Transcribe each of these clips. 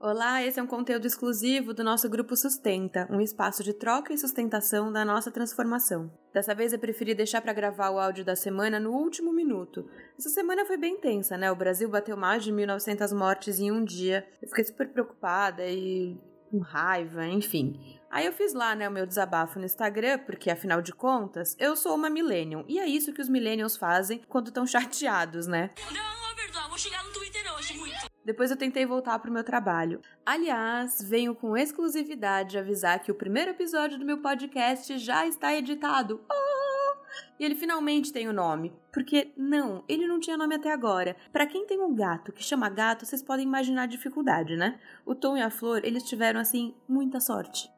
Olá, esse é um conteúdo exclusivo do nosso grupo Sustenta, um espaço de troca e sustentação da nossa transformação. Dessa vez eu preferi deixar para gravar o áudio da semana no último minuto. Essa semana foi bem tensa, né? O Brasil bateu mais de 1.900 mortes em um dia. Eu fiquei super preocupada e com raiva, enfim. Aí eu fiz lá, né, o meu desabafo no Instagram, porque afinal de contas, eu sou uma millennium. E é isso que os millennials fazem quando estão chateados, né? Não, é verdade, vou chegar no Twitter hoje muito. Depois eu tentei voltar pro meu trabalho. Aliás, venho com exclusividade avisar que o primeiro episódio do meu podcast já está editado. Oh! E ele finalmente tem o nome. Porque, não, ele não tinha nome até agora. Para quem tem um gato que chama gato, vocês podem imaginar a dificuldade, né? O Tom e a Flor, eles tiveram, assim, muita sorte.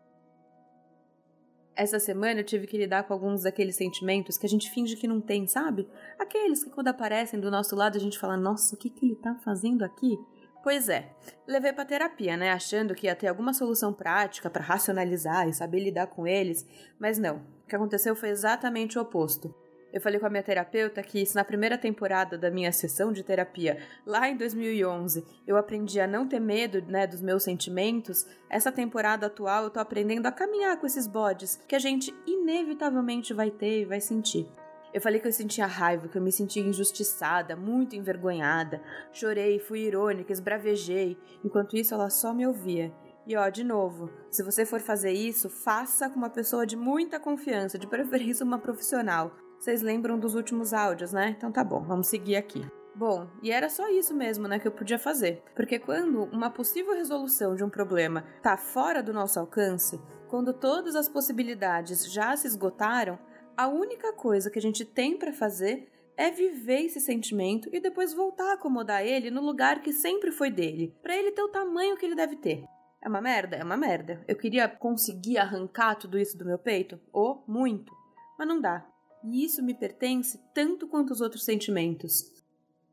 Essa semana eu tive que lidar com alguns daqueles sentimentos que a gente finge que não tem, sabe? Aqueles que quando aparecem do nosso lado a gente fala, nossa, o que, que ele tá fazendo aqui? Pois é, levei para terapia, né, achando que ia ter alguma solução prática para racionalizar e saber lidar com eles, mas não. O que aconteceu foi exatamente o oposto. Eu falei com a minha terapeuta que se na primeira temporada da minha sessão de terapia, lá em 2011, eu aprendi a não ter medo, né, dos meus sentimentos, essa temporada atual eu tô aprendendo a caminhar com esses bodes que a gente inevitavelmente vai ter e vai sentir. Eu falei que eu sentia raiva, que eu me sentia injustiçada, muito envergonhada. Chorei, fui irônica, esbravejei. Enquanto isso, ela só me ouvia. E ó, de novo, se você for fazer isso, faça com uma pessoa de muita confiança, de preferência uma profissional. Vocês lembram dos últimos áudios, né? Então tá bom, vamos seguir aqui. Bom, e era só isso mesmo, né, que eu podia fazer. Porque quando uma possível resolução de um problema tá fora do nosso alcance, quando todas as possibilidades já se esgotaram, a única coisa que a gente tem para fazer é viver esse sentimento e depois voltar a acomodar ele no lugar que sempre foi dele, para ele ter o tamanho que ele deve ter. É uma merda? É uma merda. Eu queria conseguir arrancar tudo isso do meu peito? Ou oh, muito. Mas não dá. E isso me pertence tanto quanto os outros sentimentos.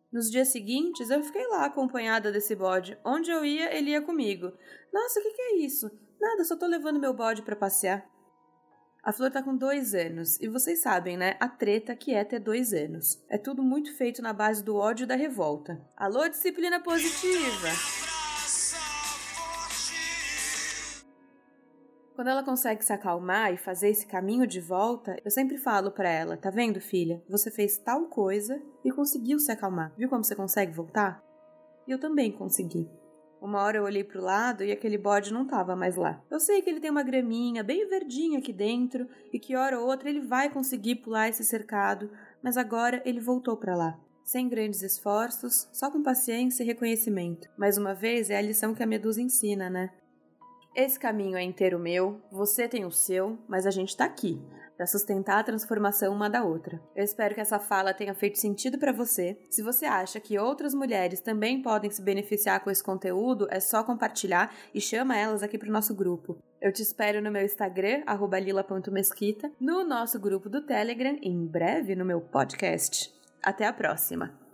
Nos dias seguintes, eu fiquei lá acompanhada desse bode. Onde eu ia, ele ia comigo. Nossa, o que, que é isso? Nada, só tô levando meu bode para passear. A Flor tá com dois anos, e vocês sabem, né? A treta que é ter dois anos. É tudo muito feito na base do ódio e da revolta. Alô, disciplina positiva! Quando ela consegue se acalmar e fazer esse caminho de volta, eu sempre falo para ela: tá vendo, filha? Você fez tal coisa e conseguiu se acalmar. Viu como você consegue voltar? E eu também consegui. Uma hora eu olhei pro lado e aquele bode não tava mais lá. Eu sei que ele tem uma graminha bem verdinha aqui dentro e que hora ou outra ele vai conseguir pular esse cercado, mas agora ele voltou para lá. Sem grandes esforços, só com paciência e reconhecimento. Mais uma vez é a lição que a Medusa ensina, né? Esse caminho é inteiro meu, você tem o seu, mas a gente tá aqui para sustentar a transformação uma da outra. Eu espero que essa fala tenha feito sentido para você. Se você acha que outras mulheres também podem se beneficiar com esse conteúdo, é só compartilhar e chama elas aqui para o nosso grupo. Eu te espero no meu Instagram, lila.mesquita, no nosso grupo do Telegram e em breve no meu podcast. Até a próxima!